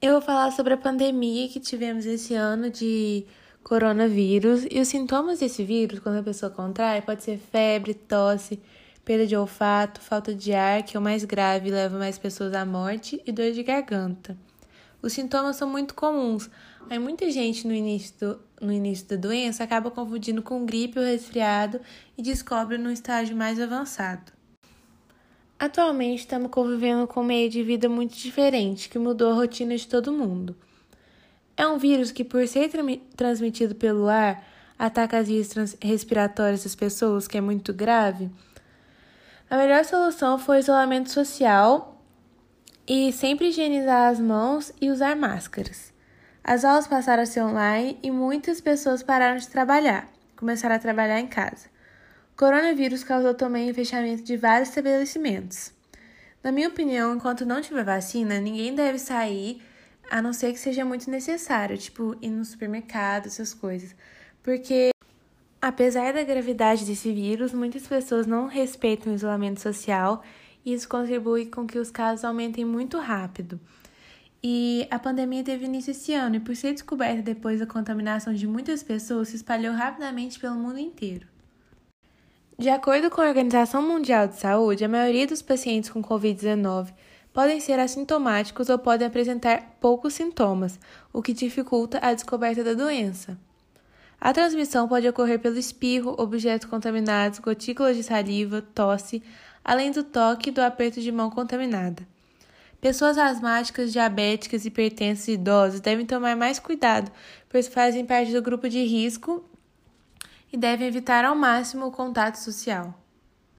Eu vou falar sobre a pandemia que tivemos esse ano de coronavírus e os sintomas desse vírus, quando a pessoa contrai, pode ser febre, tosse, perda de olfato, falta de ar, que é o mais grave e leva mais pessoas à morte, e dor de garganta. Os sintomas são muito comuns, mas muita gente no início, do, no início da doença acaba confundindo com gripe ou resfriado e descobre num estágio mais avançado. Atualmente estamos convivendo com um meio de vida muito diferente que mudou a rotina de todo mundo. É um vírus que, por ser tra transmitido pelo ar, ataca as vias respiratórias das pessoas, que é muito grave. A melhor solução foi o isolamento social e sempre higienizar as mãos e usar máscaras. As aulas passaram a ser online e muitas pessoas pararam de trabalhar, começaram a trabalhar em casa coronavírus causou também o fechamento de vários estabelecimentos. Na minha opinião, enquanto não tiver vacina, ninguém deve sair a não ser que seja muito necessário, tipo ir no supermercado, essas coisas. Porque, apesar da gravidade desse vírus, muitas pessoas não respeitam o isolamento social e isso contribui com que os casos aumentem muito rápido. E a pandemia teve início esse ano e, por ser descoberta depois da contaminação de muitas pessoas, se espalhou rapidamente pelo mundo inteiro. De acordo com a Organização Mundial de Saúde, a maioria dos pacientes com Covid-19 podem ser assintomáticos ou podem apresentar poucos sintomas, o que dificulta a descoberta da doença. A transmissão pode ocorrer pelo espirro, objetos contaminados, gotículas de saliva, tosse, além do toque e do aperto de mão contaminada. Pessoas asmáticas, diabéticas, hipertensas e idosos devem tomar mais cuidado, pois fazem parte do grupo de risco e devem evitar ao máximo o contato social.